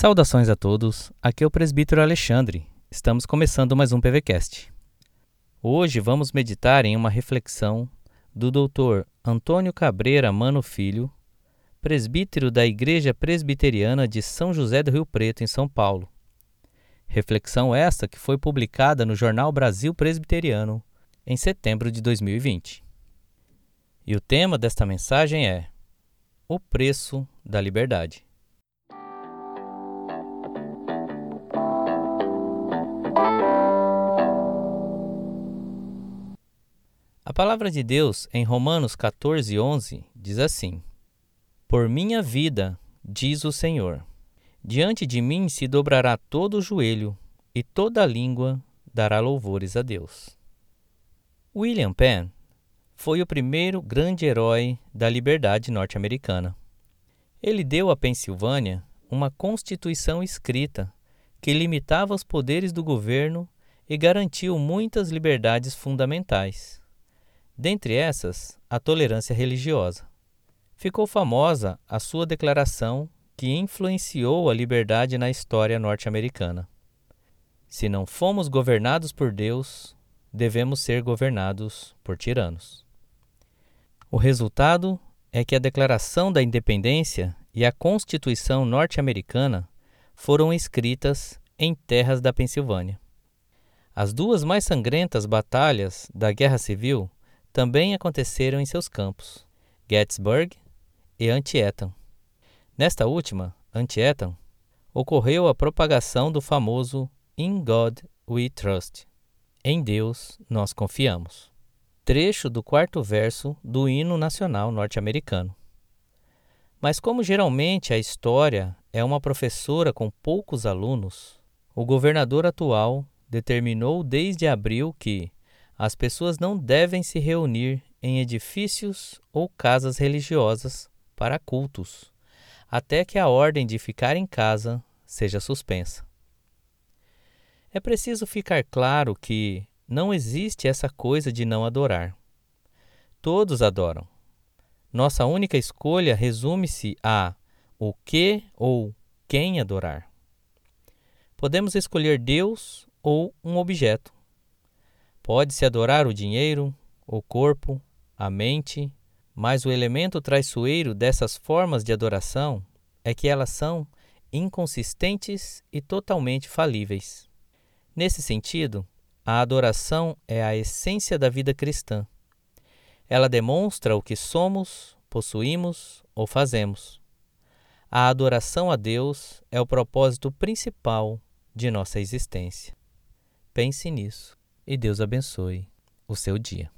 Saudações a todos, aqui é o presbítero Alexandre. Estamos começando mais um PVCast. Hoje vamos meditar em uma reflexão do Dr. Antônio Cabreira Mano Filho, presbítero da Igreja Presbiteriana de São José do Rio Preto, em São Paulo. Reflexão esta que foi publicada no Jornal Brasil Presbiteriano em setembro de 2020. E o tema desta mensagem é O Preço da Liberdade. A palavra de Deus em Romanos 14, 11 diz assim: Por minha vida, diz o Senhor, diante de mim se dobrará todo o joelho e toda a língua dará louvores a Deus. William Penn foi o primeiro grande herói da liberdade norte-americana. Ele deu à Pensilvânia uma constituição escrita que limitava os poderes do governo e garantiu muitas liberdades fundamentais. Dentre essas, a tolerância religiosa. Ficou famosa a sua declaração que influenciou a liberdade na história norte-americana. Se não fomos governados por Deus, devemos ser governados por tiranos. O resultado é que a Declaração da Independência e a Constituição norte-americana foram escritas em terras da Pensilvânia. As duas mais sangrentas batalhas da Guerra Civil também aconteceram em seus campos, Gettysburg e Antietam. Nesta última, Antietam, ocorreu a propagação do famoso In God We Trust. Em Deus nós confiamos. Trecho do quarto verso do hino nacional norte-americano. Mas como geralmente a história é uma professora com poucos alunos, o governador atual determinou desde abril que as pessoas não devem se reunir em edifícios ou casas religiosas para cultos, até que a ordem de ficar em casa seja suspensa. É preciso ficar claro que não existe essa coisa de não adorar. Todos adoram. Nossa única escolha resume-se a o que ou quem adorar. Podemos escolher Deus ou um objeto. Pode-se adorar o dinheiro, o corpo, a mente, mas o elemento traiçoeiro dessas formas de adoração é que elas são inconsistentes e totalmente falíveis. Nesse sentido, a adoração é a essência da vida cristã. Ela demonstra o que somos, possuímos ou fazemos. A adoração a Deus é o propósito principal de nossa existência. Pense nisso e Deus abençoe o seu dia.